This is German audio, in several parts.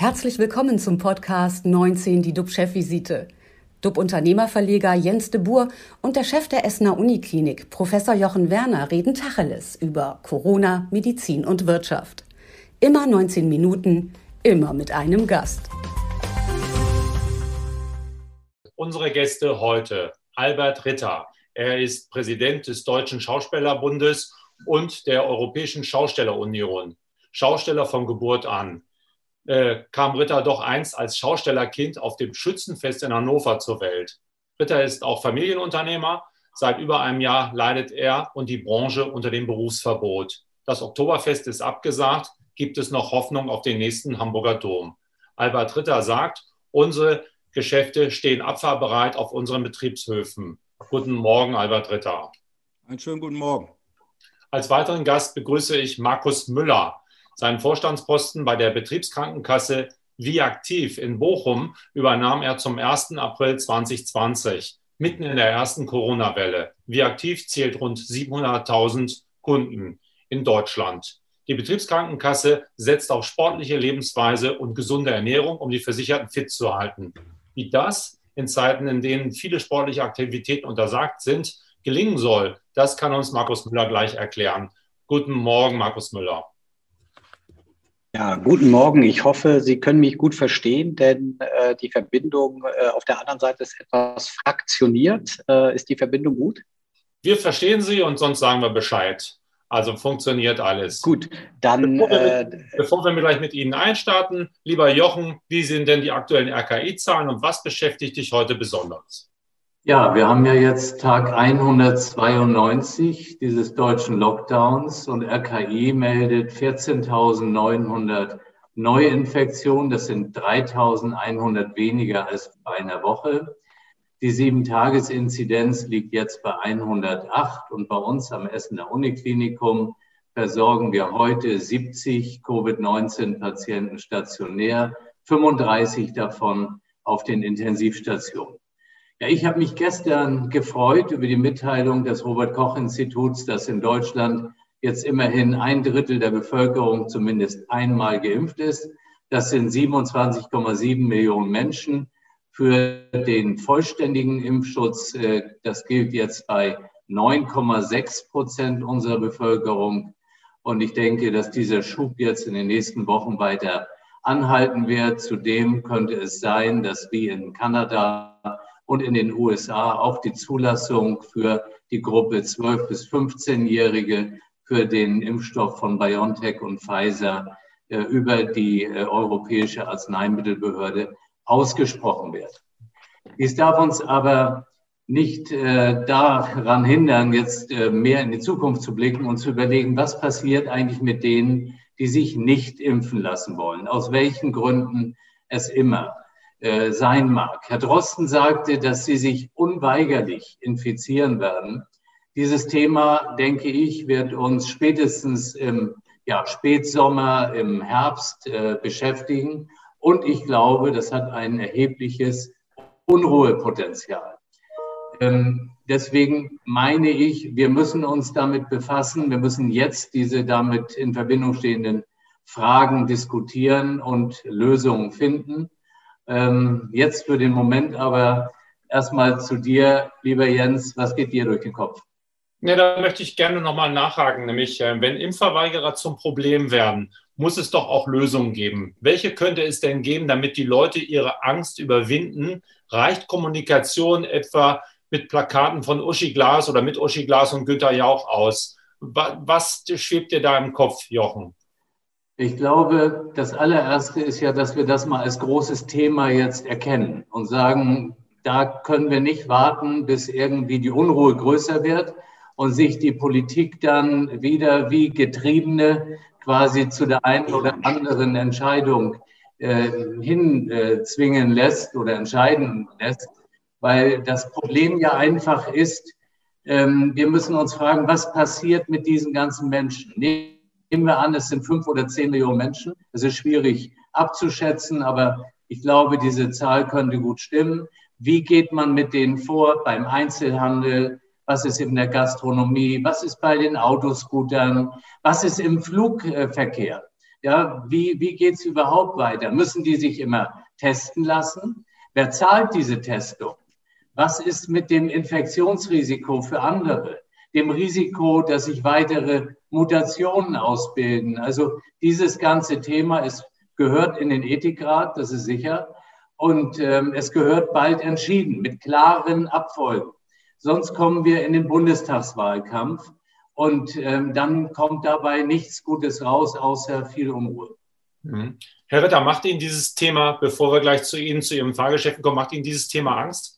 Herzlich willkommen zum Podcast 19, die DUB-Chefvisite. DUB-Unternehmerverleger Jens de Boer und der Chef der Essener Uniklinik, Professor Jochen Werner, reden Tacheles über Corona, Medizin und Wirtschaft. Immer 19 Minuten, immer mit einem Gast. Unsere Gäste heute, Albert Ritter. Er ist Präsident des Deutschen Schauspielerbundes und der Europäischen Schaustellerunion. Schausteller von Geburt an. Äh, kam Ritter doch einst als Schaustellerkind auf dem Schützenfest in Hannover zur Welt. Ritter ist auch Familienunternehmer. Seit über einem Jahr leidet er und die Branche unter dem Berufsverbot. Das Oktoberfest ist abgesagt. Gibt es noch Hoffnung auf den nächsten Hamburger Dom? Albert Ritter sagt, unsere Geschäfte stehen abfahrbereit auf unseren Betriebshöfen. Guten Morgen, Albert Ritter. Einen schönen guten Morgen. Als weiteren Gast begrüße ich Markus Müller. Seinen Vorstandsposten bei der Betriebskrankenkasse Viaktiv in Bochum übernahm er zum 1. April 2020, mitten in der ersten Corona-Welle. Viaktiv zählt rund 700.000 Kunden in Deutschland. Die Betriebskrankenkasse setzt auf sportliche Lebensweise und gesunde Ernährung, um die Versicherten fit zu halten. Wie das in Zeiten, in denen viele sportliche Aktivitäten untersagt sind, gelingen soll, das kann uns Markus Müller gleich erklären. Guten Morgen, Markus Müller. Ja, guten Morgen. Ich hoffe, Sie können mich gut verstehen, denn äh, die Verbindung äh, auf der anderen Seite ist etwas fraktioniert. Äh, ist die Verbindung gut? Wir verstehen Sie und sonst sagen wir Bescheid. Also funktioniert alles. Gut, dann. Bevor wir, äh, bevor wir gleich mit Ihnen einstarten, lieber Jochen, wie sind denn die aktuellen RKI-Zahlen und was beschäftigt dich heute besonders? Ja, wir haben ja jetzt Tag 192 dieses deutschen Lockdowns und RKI meldet 14.900 Neuinfektionen. Das sind 3.100 weniger als bei einer Woche. Die Sieben-Tages-Inzidenz liegt jetzt bei 108 und bei uns am Essener Uniklinikum versorgen wir heute 70 Covid-19-Patienten stationär, 35 davon auf den Intensivstationen. Ja, ich habe mich gestern gefreut über die Mitteilung des Robert Koch Instituts, dass in Deutschland jetzt immerhin ein Drittel der Bevölkerung zumindest einmal geimpft ist. Das sind 27,7 Millionen Menschen. Für den vollständigen Impfschutz, äh, das gilt jetzt bei 9,6 Prozent unserer Bevölkerung. Und ich denke, dass dieser Schub jetzt in den nächsten Wochen weiter anhalten wird. Zudem könnte es sein, dass wie in Kanada und in den USA auch die Zulassung für die Gruppe 12 bis 15-Jährige für den Impfstoff von BioNTech und Pfizer äh, über die äh, Europäische Arzneimittelbehörde ausgesprochen wird. Dies darf uns aber nicht äh, daran hindern, jetzt äh, mehr in die Zukunft zu blicken und zu überlegen, was passiert eigentlich mit denen, die sich nicht impfen lassen wollen, aus welchen Gründen es immer. Äh, sein mag. Herr Drosten sagte, dass sie sich unweigerlich infizieren werden. Dieses Thema, denke ich, wird uns spätestens im ja, Spätsommer, im Herbst äh, beschäftigen. Und ich glaube, das hat ein erhebliches Unruhepotenzial. Ähm, deswegen meine ich, wir müssen uns damit befassen. Wir müssen jetzt diese damit in Verbindung stehenden Fragen diskutieren und Lösungen finden. Ähm, jetzt für den Moment aber erstmal zu dir, lieber Jens. Was geht dir durch den Kopf? Ja, da möchte ich gerne nochmal nachhaken, nämlich äh, wenn Impfverweigerer zum Problem werden, muss es doch auch Lösungen geben. Welche könnte es denn geben, damit die Leute ihre Angst überwinden? Reicht Kommunikation etwa mit Plakaten von Uschi Glas oder mit Uschi Glas und Günter Jauch aus? Was schwebt dir da im Kopf, Jochen? Ich glaube, das allererste ist ja, dass wir das mal als großes Thema jetzt erkennen und sagen, da können wir nicht warten, bis irgendwie die Unruhe größer wird und sich die Politik dann wieder wie Getriebene quasi zu der einen oder anderen Entscheidung äh, hinzwingen äh, lässt oder entscheiden lässt. Weil das Problem ja einfach ist, ähm, wir müssen uns fragen, was passiert mit diesen ganzen Menschen? Nehmen wir an, es sind fünf oder zehn Millionen Menschen. Es ist schwierig abzuschätzen, aber ich glaube, diese Zahl könnte gut stimmen. Wie geht man mit denen vor beim Einzelhandel? Was ist in der Gastronomie? Was ist bei den Autoscootern? Was ist im Flugverkehr? Ja, wie, wie geht es überhaupt weiter? Müssen die sich immer testen lassen? Wer zahlt diese Testung? Was ist mit dem Infektionsrisiko für andere? Dem Risiko, dass sich weitere Mutationen ausbilden? Also dieses ganze Thema ist, gehört in den Ethikrat, das ist sicher. Und ähm, es gehört bald entschieden mit klaren Abfolgen. Sonst kommen wir in den Bundestagswahlkampf und ähm, dann kommt dabei nichts Gutes raus, außer viel Unruhe. Mhm. Herr Ritter, macht Ihnen dieses Thema, bevor wir gleich zu Ihnen, zu Ihrem Fahrgeschäft kommen, macht Ihnen dieses Thema Angst?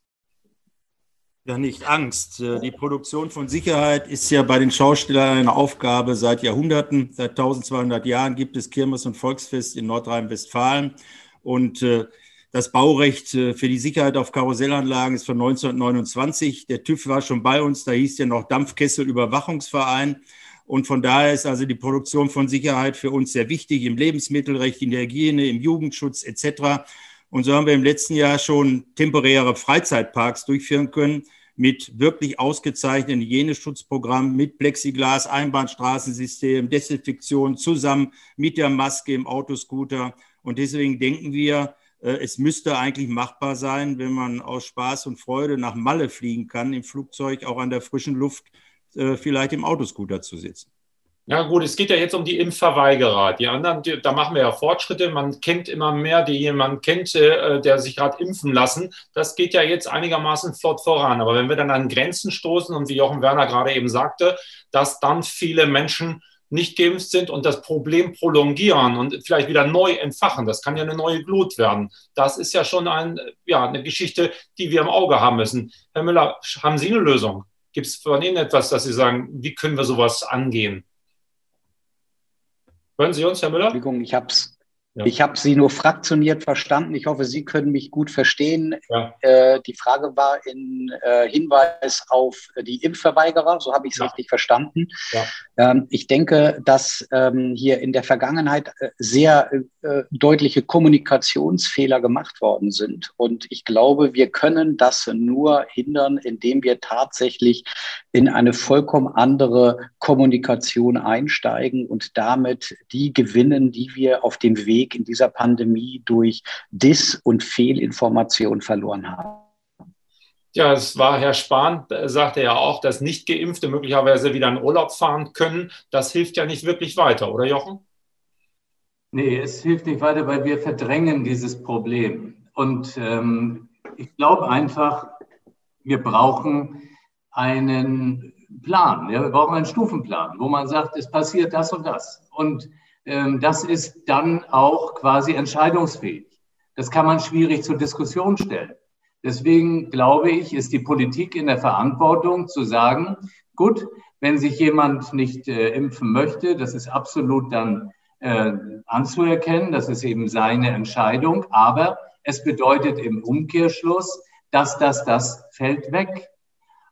Ja, nicht Angst. Äh, die Produktion von Sicherheit ist ja bei den Schauspielern eine Aufgabe seit Jahrhunderten. Seit 1200 Jahren gibt es Kirmes und Volksfest in Nordrhein-Westfalen. Und äh, das Baurecht äh, für die Sicherheit auf Karussellanlagen ist von 1929. Der TÜV war schon bei uns, da hieß ja noch Dampfkessel-Überwachungsverein. Und von daher ist also die Produktion von Sicherheit für uns sehr wichtig im Lebensmittelrecht, in der Hygiene, im Jugendschutz etc. Und so haben wir im letzten Jahr schon temporäre Freizeitparks durchführen können mit wirklich ausgezeichneten Hygieneschutzprogrammen, mit Plexiglas, Einbahnstraßensystem, Desinfektion zusammen mit der Maske im Autoscooter. Und deswegen denken wir, äh, es müsste eigentlich machbar sein, wenn man aus Spaß und Freude nach Malle fliegen kann, im Flugzeug auch an der frischen Luft äh, vielleicht im Autoscooter zu sitzen. Ja gut, es geht ja jetzt um die Impfverweigerer. Die anderen, die, da machen wir ja Fortschritte. Man kennt immer mehr, die jemand kennt, äh, der sich gerade impfen lassen. Das geht ja jetzt einigermaßen flott voran. Aber wenn wir dann an Grenzen stoßen und wie Jochen Werner gerade eben sagte, dass dann viele Menschen nicht geimpft sind und das Problem prolongieren und vielleicht wieder neu entfachen. Das kann ja eine neue Glut werden. Das ist ja schon ein, ja, eine Geschichte, die wir im Auge haben müssen. Herr Müller, haben Sie eine Lösung? Gibt es von Ihnen etwas, dass Sie sagen, wie können wir sowas angehen? Hören Sie uns, Herr Müller? Entschuldigung, ich habe es ja. Ich habe Sie nur fraktioniert verstanden. Ich hoffe, Sie können mich gut verstehen. Ja. Äh, die Frage war in äh, Hinweis auf die Impfverweigerer, so habe ich es ja. richtig verstanden. Ähm, ich denke, dass ähm, hier in der Vergangenheit äh, sehr äh, deutliche Kommunikationsfehler gemacht worden sind. Und ich glaube, wir können das nur hindern, indem wir tatsächlich in eine vollkommen andere Kommunikation einsteigen und damit die gewinnen, die wir auf dem Weg Weg in dieser Pandemie durch Dis- und Fehlinformation verloren haben. Ja, es war Herr Spahn, sagte ja auch, dass Nicht-Geimpfte möglicherweise wieder in Urlaub fahren können. Das hilft ja nicht wirklich weiter, oder Jochen? Nee, es hilft nicht weiter, weil wir verdrängen dieses Problem. Und ähm, ich glaube einfach, wir brauchen einen Plan. Ja, wir brauchen einen Stufenplan, wo man sagt, es passiert das und das. Und das ist dann auch quasi entscheidungsfähig. Das kann man schwierig zur Diskussion stellen. Deswegen glaube ich, ist die Politik in der Verantwortung zu sagen, gut, wenn sich jemand nicht äh, impfen möchte, das ist absolut dann äh, anzuerkennen, das ist eben seine Entscheidung, aber es bedeutet im Umkehrschluss, dass das, das fällt weg.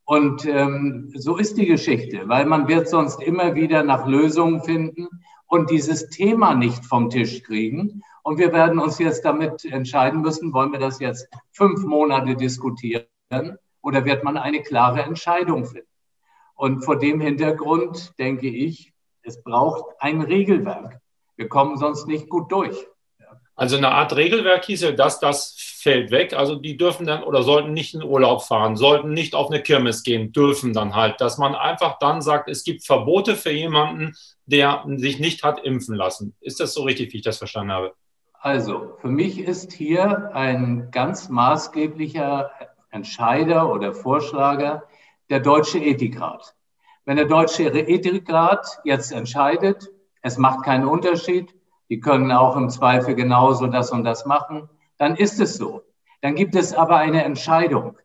Und ähm, so ist die Geschichte, weil man wird sonst immer wieder nach Lösungen finden und dieses Thema nicht vom Tisch kriegen. Und wir werden uns jetzt damit entscheiden müssen, wollen wir das jetzt fünf Monate diskutieren oder wird man eine klare Entscheidung finden? Und vor dem Hintergrund denke ich, es braucht ein Regelwerk. Wir kommen sonst nicht gut durch. Also eine Art Regelwerk hieße, dass das fällt weg. Also die dürfen dann oder sollten nicht in Urlaub fahren, sollten nicht auf eine Kirmes gehen, dürfen dann halt. Dass man einfach dann sagt, es gibt Verbote für jemanden, der sich nicht hat impfen lassen. Ist das so richtig, wie ich das verstanden habe? Also, für mich ist hier ein ganz maßgeblicher Entscheider oder Vorschlager der Deutsche Ethikrat. Wenn der Deutsche Ethikrat jetzt entscheidet, es macht keinen Unterschied, die können auch im Zweifel genauso das und das machen, dann ist es so. Dann gibt es aber eine Entscheidung.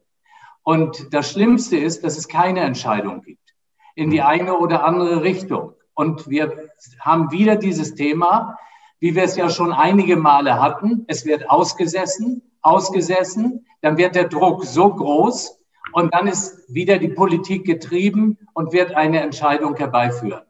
Und das Schlimmste ist, dass es keine Entscheidung gibt in die eine oder andere Richtung. Und wir haben wieder dieses Thema, wie wir es ja schon einige Male hatten. Es wird ausgesessen, ausgesessen, dann wird der Druck so groß und dann ist wieder die Politik getrieben und wird eine Entscheidung herbeiführen.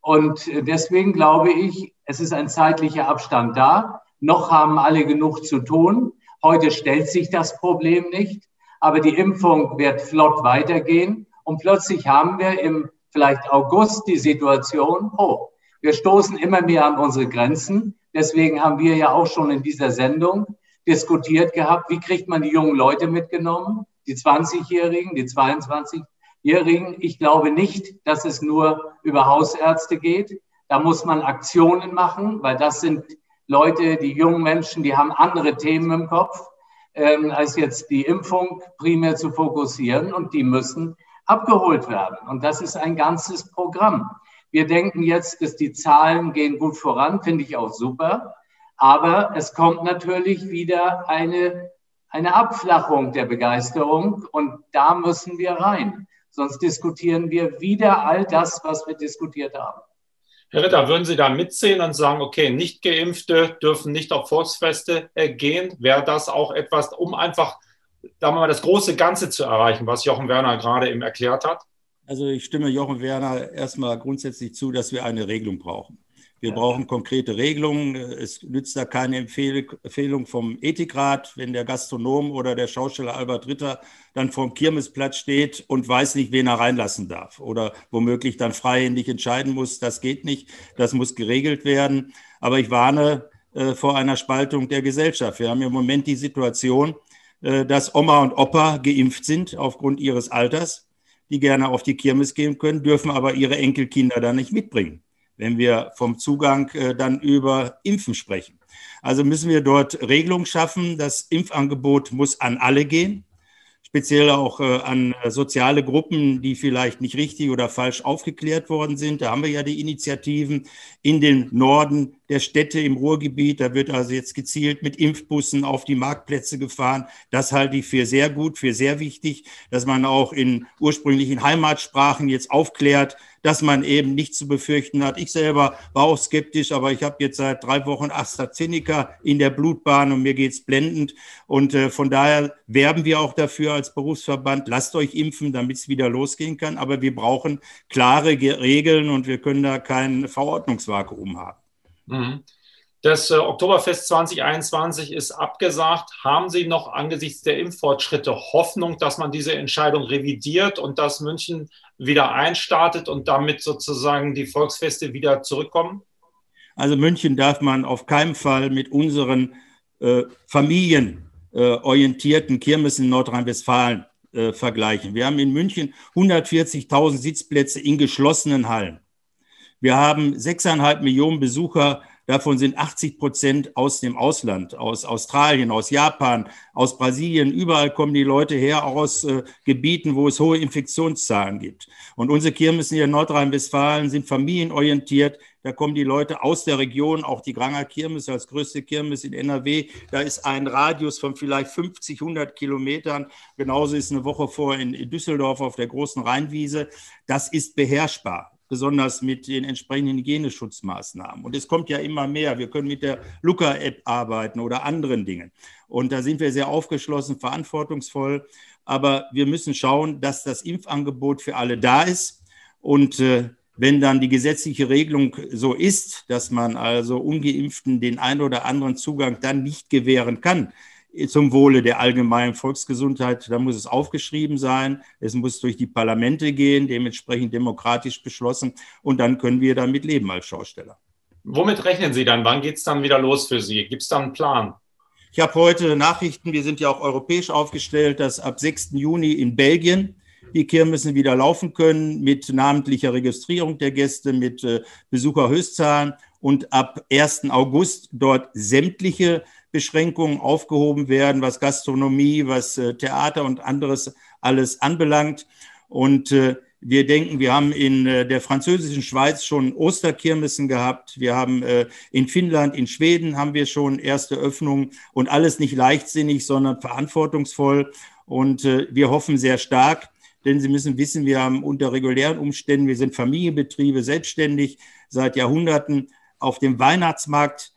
Und deswegen glaube ich, es ist ein zeitlicher Abstand da. Noch haben alle genug zu tun. Heute stellt sich das Problem nicht, aber die Impfung wird flott weitergehen. Und plötzlich haben wir im vielleicht August die Situation, oh, Wir stoßen immer mehr an unsere Grenzen. Deswegen haben wir ja auch schon in dieser Sendung diskutiert gehabt, wie kriegt man die jungen Leute mitgenommen, die 20-Jährigen, die 22-Jährigen. Ich glaube nicht, dass es nur über Hausärzte geht. Da muss man Aktionen machen, weil das sind Leute, die jungen Menschen, die haben andere Themen im Kopf, ähm, als jetzt die Impfung primär zu fokussieren und die müssen abgeholt werden. Und das ist ein ganzes Programm. Wir denken jetzt, dass die Zahlen gehen gut voran, finde ich auch super. Aber es kommt natürlich wieder eine, eine Abflachung der Begeisterung und da müssen wir rein. Sonst diskutieren wir wieder all das, was wir diskutiert haben. Herr Ritter, würden Sie da mitziehen und sagen, okay, Nicht-Geimpfte dürfen nicht auf Volksfeste äh, gehen? Wäre das auch etwas, um einfach, sagen wir mal, das große Ganze zu erreichen, was Jochen Werner gerade eben erklärt hat? Also ich stimme Jochen Werner erstmal grundsätzlich zu, dass wir eine Regelung brauchen. Wir brauchen konkrete Regelungen. Es nützt da keine Empfehlung vom Ethikrat, wenn der Gastronom oder der Schausteller Albert Ritter dann vorm Kirmesplatz steht und weiß nicht, wen er reinlassen darf oder womöglich dann freihändig entscheiden muss. Das geht nicht. Das muss geregelt werden. Aber ich warne äh, vor einer Spaltung der Gesellschaft. Wir haben im Moment die Situation, äh, dass Oma und Opa geimpft sind aufgrund ihres Alters, die gerne auf die Kirmes gehen können, dürfen aber ihre Enkelkinder dann nicht mitbringen wenn wir vom Zugang äh, dann über Impfen sprechen. Also müssen wir dort Regelungen schaffen. Das Impfangebot muss an alle gehen speziell auch äh, an äh, soziale Gruppen, die vielleicht nicht richtig oder falsch aufgeklärt worden sind. Da haben wir ja die Initiativen in den Norden der Städte im Ruhrgebiet. Da wird also jetzt gezielt mit Impfbussen auf die Marktplätze gefahren. Das halte ich für sehr gut, für sehr wichtig, dass man auch in ursprünglichen Heimatsprachen jetzt aufklärt, dass man eben nichts zu befürchten hat. Ich selber war auch skeptisch, aber ich habe jetzt seit drei Wochen AstraZeneca in der Blutbahn und mir geht's blendend. Und äh, von daher werben wir auch dafür als Berufsverband, lasst euch impfen, damit es wieder losgehen kann. Aber wir brauchen klare Regeln und wir können da kein Verordnungsvakuum haben. Mhm. Das äh, Oktoberfest 2021 ist abgesagt. Haben Sie noch angesichts der Impffortschritte Hoffnung, dass man diese Entscheidung revidiert und dass München wieder einstartet und damit sozusagen die Volksfeste wieder zurückkommen? Also München darf man auf keinen Fall mit unseren äh, familienorientierten äh, Kirmessen in Nordrhein-Westfalen äh, vergleichen. Wir haben in München 140.000 Sitzplätze in geschlossenen Hallen. Wir haben sechseinhalb Millionen Besucher Davon sind 80 Prozent aus dem Ausland, aus Australien, aus Japan, aus Brasilien. Überall kommen die Leute her aus äh, Gebieten, wo es hohe Infektionszahlen gibt. Und unsere Kirmessen hier in Nordrhein-Westfalen sind familienorientiert. Da kommen die Leute aus der Region, auch die Granger Kirmes als größte Kirmes in NRW. Da ist ein Radius von vielleicht 50, 100 Kilometern. Genauso ist eine Woche vor in Düsseldorf auf der großen Rheinwiese. Das ist beherrschbar besonders mit den entsprechenden Hygieneschutzmaßnahmen. Und es kommt ja immer mehr. Wir können mit der Luca-App arbeiten oder anderen Dingen. Und da sind wir sehr aufgeschlossen, verantwortungsvoll. Aber wir müssen schauen, dass das Impfangebot für alle da ist. Und äh, wenn dann die gesetzliche Regelung so ist, dass man also ungeimpften den einen oder anderen Zugang dann nicht gewähren kann, zum Wohle der allgemeinen Volksgesundheit. Da muss es aufgeschrieben sein, es muss durch die Parlamente gehen, dementsprechend demokratisch beschlossen und dann können wir damit leben als Schausteller. Womit rechnen Sie dann? Wann geht es dann wieder los für Sie? Gibt es da einen Plan? Ich habe heute Nachrichten, wir sind ja auch europäisch aufgestellt, dass ab 6. Juni in Belgien die Kirmessen wieder laufen können mit namentlicher Registrierung der Gäste, mit äh, Besucherhöchstzahlen und ab 1. August dort sämtliche Beschränkungen aufgehoben werden, was Gastronomie, was äh, Theater und anderes alles anbelangt. Und äh, wir denken, wir haben in äh, der französischen Schweiz schon Osterkirmessen gehabt. Wir haben in Finnland, in Schweden haben wir schon erste Öffnungen und alles nicht leichtsinnig, sondern verantwortungsvoll. Und wir hoffen sehr stark, denn Sie müssen wissen, wir haben unter regulären Umständen, wir sind Familienbetriebe, selbstständig seit Jahrhunderten auf dem Weihnachtsmarkt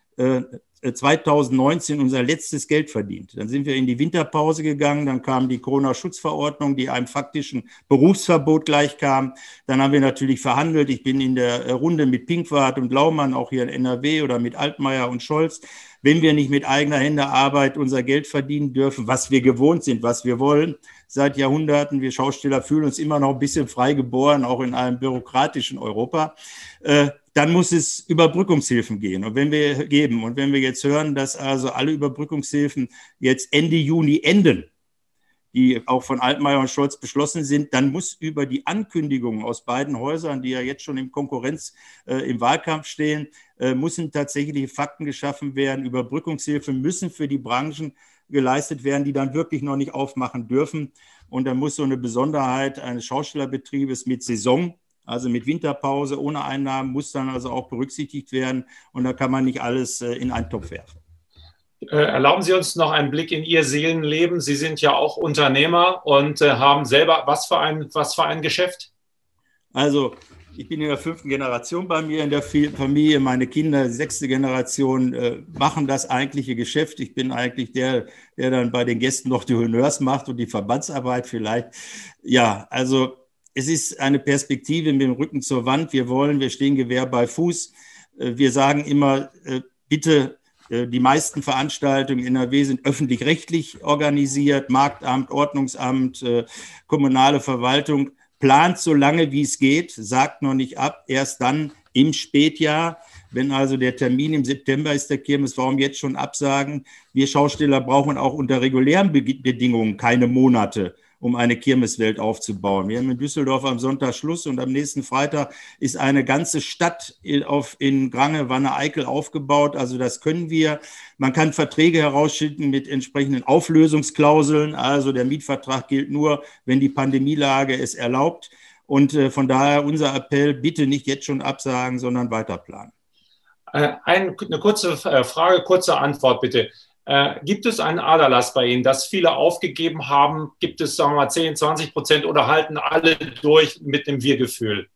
2019 äh, unser letztes Geld verdient. Dann sind wir in die Winterpause gegangen, dann kam die Corona-Schutzverordnung, die einem faktischen Berufsverbot gleichkam. Dann haben wir natürlich verhandelt. Ich bin in der Runde mit Pinkwart und Laumann, auch hier in NRW oder mit Altmaier und Scholz. Wenn wir nicht mit eigener Hände Arbeit unser Geld verdienen dürfen, was wir gewohnt sind, was wir wollen, seit Jahrhunderten. Wir Schauspieler fühlen uns immer noch ein bisschen frei geboren, auch in einem bürokratischen Europa. Äh, dann muss es Überbrückungshilfen gehen. Und wenn wir geben und wenn wir jetzt hören, dass also alle Überbrückungshilfen jetzt Ende Juni enden, die auch von Altmaier und Scholz beschlossen sind, dann muss über die Ankündigungen aus beiden Häusern, die ja jetzt schon in Konkurrenz äh, im Wahlkampf stehen, äh, müssen tatsächlich Fakten geschaffen werden. Überbrückungshilfen müssen für die Branchen geleistet werden, die dann wirklich noch nicht aufmachen dürfen. Und dann muss so eine Besonderheit eines Schaustellerbetriebes mit Saison, also mit Winterpause, ohne Einnahmen, muss dann also auch berücksichtigt werden. Und da kann man nicht alles äh, in einen Topf werfen. Äh, erlauben Sie uns noch einen Blick in Ihr Seelenleben. Sie sind ja auch Unternehmer und äh, haben selber was für ein, was für ein Geschäft? Also, ich bin in der fünften Generation bei mir in der Familie. Meine Kinder, sechste Generation, äh, machen das eigentliche Geschäft. Ich bin eigentlich der, der dann bei den Gästen noch die Honneurs macht und die Verbandsarbeit vielleicht. Ja, also es ist eine Perspektive mit dem Rücken zur Wand. Wir wollen, wir stehen Gewehr bei Fuß. Wir sagen immer, bitte äh, die meisten Veranstaltungen in NRW sind öffentlich-rechtlich organisiert. Marktamt, Ordnungsamt, äh, kommunale Verwaltung plant so lange, wie es geht, sagt noch nicht ab, erst dann im Spätjahr. Wenn also der Termin im September ist, der Kirmes, warum jetzt schon absagen? Wir Schausteller brauchen auch unter regulären Bedingungen keine Monate um eine Kirmeswelt aufzubauen. Wir haben in Düsseldorf am Sonntag Schluss und am nächsten Freitag ist eine ganze Stadt in, auf, in Grange, Wanne, Eickel aufgebaut. Also das können wir. Man kann Verträge herausschicken mit entsprechenden Auflösungsklauseln. Also der Mietvertrag gilt nur, wenn die Pandemielage es erlaubt. Und äh, von daher unser Appell, bitte nicht jetzt schon absagen, sondern weiterplanen. Äh, eine kurze äh, Frage, kurze Antwort bitte. Äh, gibt es einen Aderlass bei Ihnen, dass viele aufgegeben haben? Gibt es, sagen wir mal, 10, 20 Prozent oder halten alle durch mit dem Wir-Gefühl?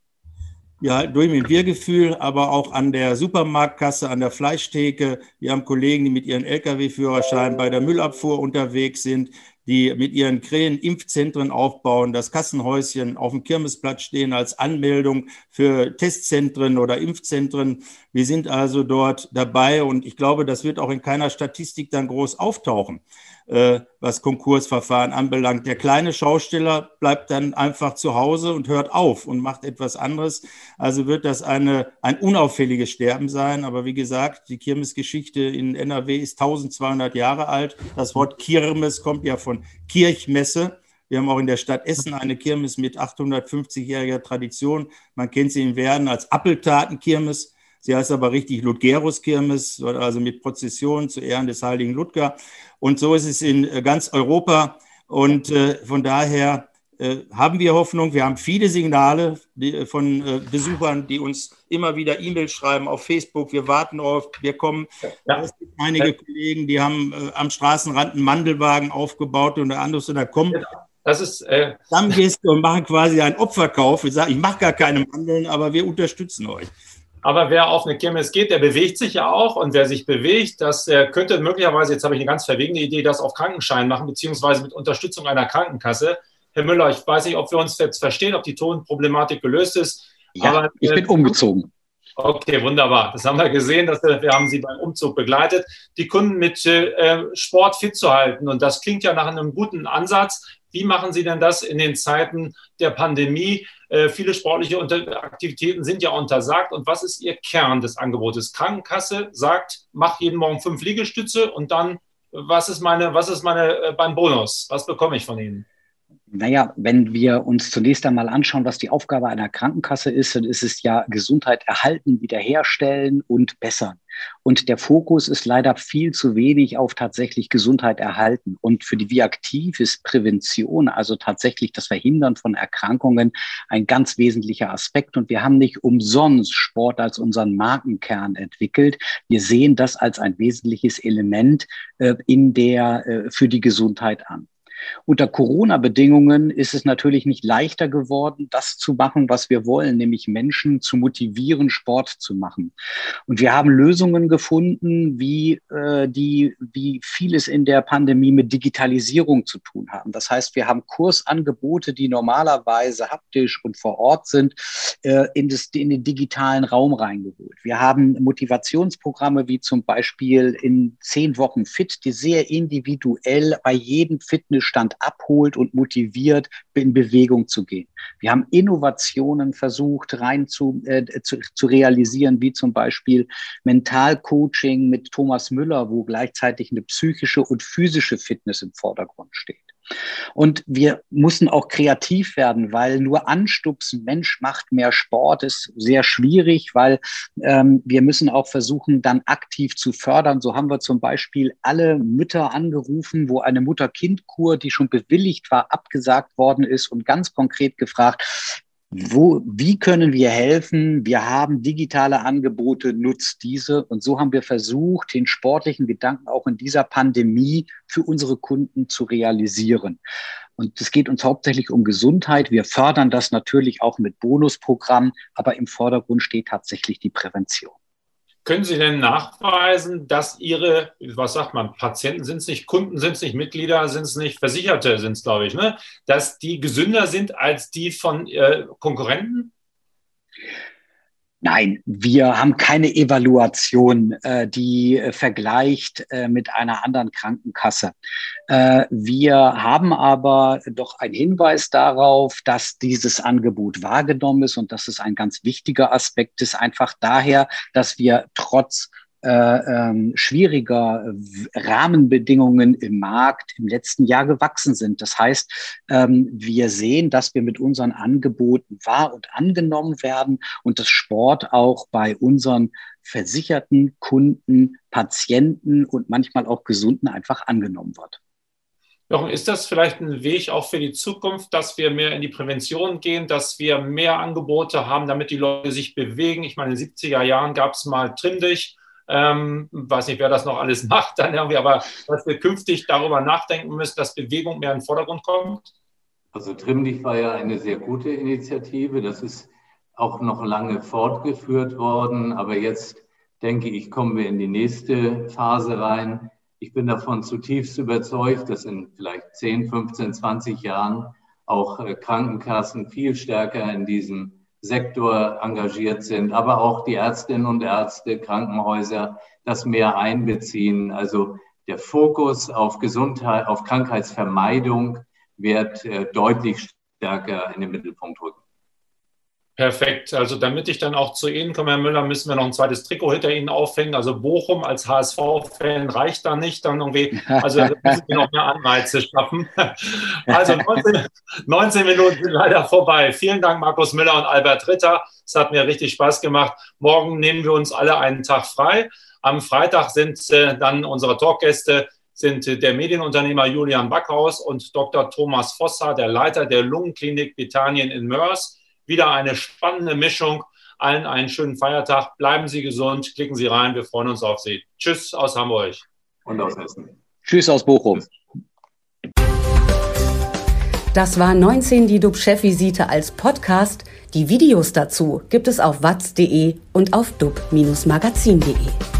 Ja, durch mit dem Wir-Gefühl, aber auch an der Supermarktkasse, an der Fleischtheke. Wir haben Kollegen, die mit ihren Lkw-Führerscheinen bei der Müllabfuhr unterwegs sind die mit ihren Krähen Impfzentren aufbauen, das Kassenhäuschen auf dem Kirmesplatz stehen als Anmeldung für Testzentren oder Impfzentren. Wir sind also dort dabei und ich glaube, das wird auch in keiner Statistik dann groß auftauchen. Äh, was Konkursverfahren anbelangt. Der kleine Schausteller bleibt dann einfach zu Hause und hört auf und macht etwas anderes. Also wird das eine, ein unauffälliges Sterben sein. Aber wie gesagt, die Kirmesgeschichte in NRW ist 1200 Jahre alt. Das Wort Kirmes kommt ja von Kirchmesse. Wir haben auch in der Stadt Essen eine Kirmes mit 850-jähriger Tradition. Man kennt sie in Werden als Appeltatenkirmes. Sie heißt aber richtig Ludgerus-Kirmes, also mit Prozession zu Ehren des heiligen Ludger. Und so ist es in äh, ganz Europa. Und äh, von daher äh, haben wir Hoffnung. Wir haben viele Signale von Besuchern, die uns immer wieder E-Mails schreiben auf Facebook. Wir warten auf, wir kommen. Ja. Es gibt einige ja. Kollegen, die haben am Straßenrand einen Mandelwagen aufgebaut und der andere und da kommen. Das ist. Äh Stammgäste und machen quasi einen Opferkauf. Ich sage, ich mache gar keine Mandeln, aber wir unterstützen euch. Aber wer auf eine Kirmes geht, der bewegt sich ja auch. Und wer sich bewegt, das äh, könnte möglicherweise, jetzt habe ich eine ganz verwegene Idee, das auf Krankenschein machen, beziehungsweise mit Unterstützung einer Krankenkasse. Herr Müller, ich weiß nicht, ob wir uns jetzt verstehen, ob die Tonproblematik gelöst ist. Ja, aber, ich bin äh, umgezogen. Okay, wunderbar. Das haben wir gesehen. Dass wir, wir haben Sie beim Umzug begleitet, die Kunden mit äh, Sport fit zu halten. Und das klingt ja nach einem guten Ansatz. Wie machen Sie denn das in den Zeiten der Pandemie? Äh, viele sportliche Aktivitäten sind ja untersagt. Und was ist Ihr Kern des Angebotes? Krankenkasse sagt, mach jeden Morgen fünf Liegestütze und dann, was ist meine, was ist meine äh, beim Bonus? Was bekomme ich von Ihnen? Naja, wenn wir uns zunächst einmal anschauen, was die Aufgabe einer Krankenkasse ist, dann ist es ja Gesundheit erhalten, wiederherstellen und bessern. Und der Fokus ist leider viel zu wenig auf tatsächlich Gesundheit erhalten. Und für die Viaktiv ist Prävention, also tatsächlich das Verhindern von Erkrankungen, ein ganz wesentlicher Aspekt. Und wir haben nicht umsonst Sport als unseren Markenkern entwickelt. Wir sehen das als ein wesentliches Element äh, in der, äh, für die Gesundheit an. Unter Corona-Bedingungen ist es natürlich nicht leichter geworden, das zu machen, was wir wollen, nämlich Menschen zu motivieren, Sport zu machen. Und wir haben Lösungen gefunden, wie, äh, die, wie vieles in der Pandemie mit Digitalisierung zu tun haben. Das heißt, wir haben Kursangebote, die normalerweise haptisch und vor Ort sind, äh, in, das, in den digitalen Raum reingeholt. Wir haben Motivationsprogramme wie zum Beispiel in zehn Wochen Fit, die sehr individuell bei jedem Fitnessstand abholt und motiviert, in Bewegung zu gehen. Wir haben Innovationen versucht rein zu, äh, zu, zu realisieren, wie zum Beispiel Mentalcoaching mit Thomas Müller, wo gleichzeitig eine psychische und physische Fitness im Vordergrund steht. Und wir mussten auch kreativ werden, weil nur anstupsen, Mensch macht mehr Sport, ist sehr schwierig, weil ähm, wir müssen auch versuchen, dann aktiv zu fördern. So haben wir zum Beispiel alle Mütter angerufen, wo eine Mutter-Kind-Kur, die schon bewilligt war, abgesagt worden ist und ganz konkret gefragt, wo, wie können wir helfen? Wir haben digitale Angebote, nutzt diese. Und so haben wir versucht, den sportlichen Gedanken auch in dieser Pandemie für unsere Kunden zu realisieren. Und es geht uns hauptsächlich um Gesundheit. Wir fördern das natürlich auch mit Bonusprogrammen, aber im Vordergrund steht tatsächlich die Prävention. Können Sie denn nachweisen, dass Ihre, was sagt man, Patienten sind es nicht, Kunden sind es nicht, Mitglieder sind es nicht, Versicherte sind es, glaube ich, ne? dass die gesünder sind als die von äh, Konkurrenten? Nein, wir haben keine Evaluation, äh, die äh, vergleicht äh, mit einer anderen Krankenkasse. Äh, wir haben aber doch einen Hinweis darauf, dass dieses Angebot wahrgenommen ist und das ist ein ganz wichtiger Aspekt ist, einfach daher, dass wir trotz ähm, schwieriger Rahmenbedingungen im Markt im letzten Jahr gewachsen sind. Das heißt, ähm, wir sehen, dass wir mit unseren Angeboten wahr und angenommen werden und dass Sport auch bei unseren versicherten Kunden, Patienten und manchmal auch Gesunden einfach angenommen wird. Jochen, ist das vielleicht ein Weg auch für die Zukunft, dass wir mehr in die Prävention gehen, dass wir mehr Angebote haben, damit die Leute sich bewegen? Ich meine, in den 70er Jahren gab es mal Trimm dich ähm, weiß nicht, wer das noch alles macht dann irgendwie, aber dass wir künftig darüber nachdenken müssen, dass Bewegung mehr in den Vordergrund kommt? Also Trimmlich war ja eine sehr gute Initiative. Das ist auch noch lange fortgeführt worden. Aber jetzt denke ich, kommen wir in die nächste Phase rein. Ich bin davon zutiefst überzeugt, dass in vielleicht 10, 15, 20 Jahren auch äh, Krankenkassen viel stärker in diesem Sektor engagiert sind, aber auch die Ärztinnen und Ärzte, Krankenhäuser das mehr einbeziehen. Also der Fokus auf Gesundheit, auf Krankheitsvermeidung wird äh, deutlich stärker in den Mittelpunkt rücken. Perfekt. Also damit ich dann auch zu Ihnen komme, Herr Müller, müssen wir noch ein zweites Trikot hinter Ihnen aufhängen. Also Bochum als HSV-Fan reicht da nicht. Dann irgendwie, also müssen wir noch mehr Anreize schaffen. Also 19, 19, Minuten sind leider vorbei. Vielen Dank, Markus Müller und Albert Ritter. Es hat mir richtig Spaß gemacht. Morgen nehmen wir uns alle einen Tag frei. Am Freitag sind äh, dann unsere Talkgäste sind der Medienunternehmer Julian Backhaus und Dr. Thomas Vosser, der Leiter der Lungenklinik Britannien in Mörs. Wieder eine spannende Mischung. Allen einen schönen Feiertag. Bleiben Sie gesund. Klicken Sie rein. Wir freuen uns auf Sie. Tschüss aus Hamburg. Und aus Hessen. Tschüss aus Bochum. Das war 19 die DUB-Chefvisite als Podcast. Die Videos dazu gibt es auf watz.de und auf dub-magazin.de.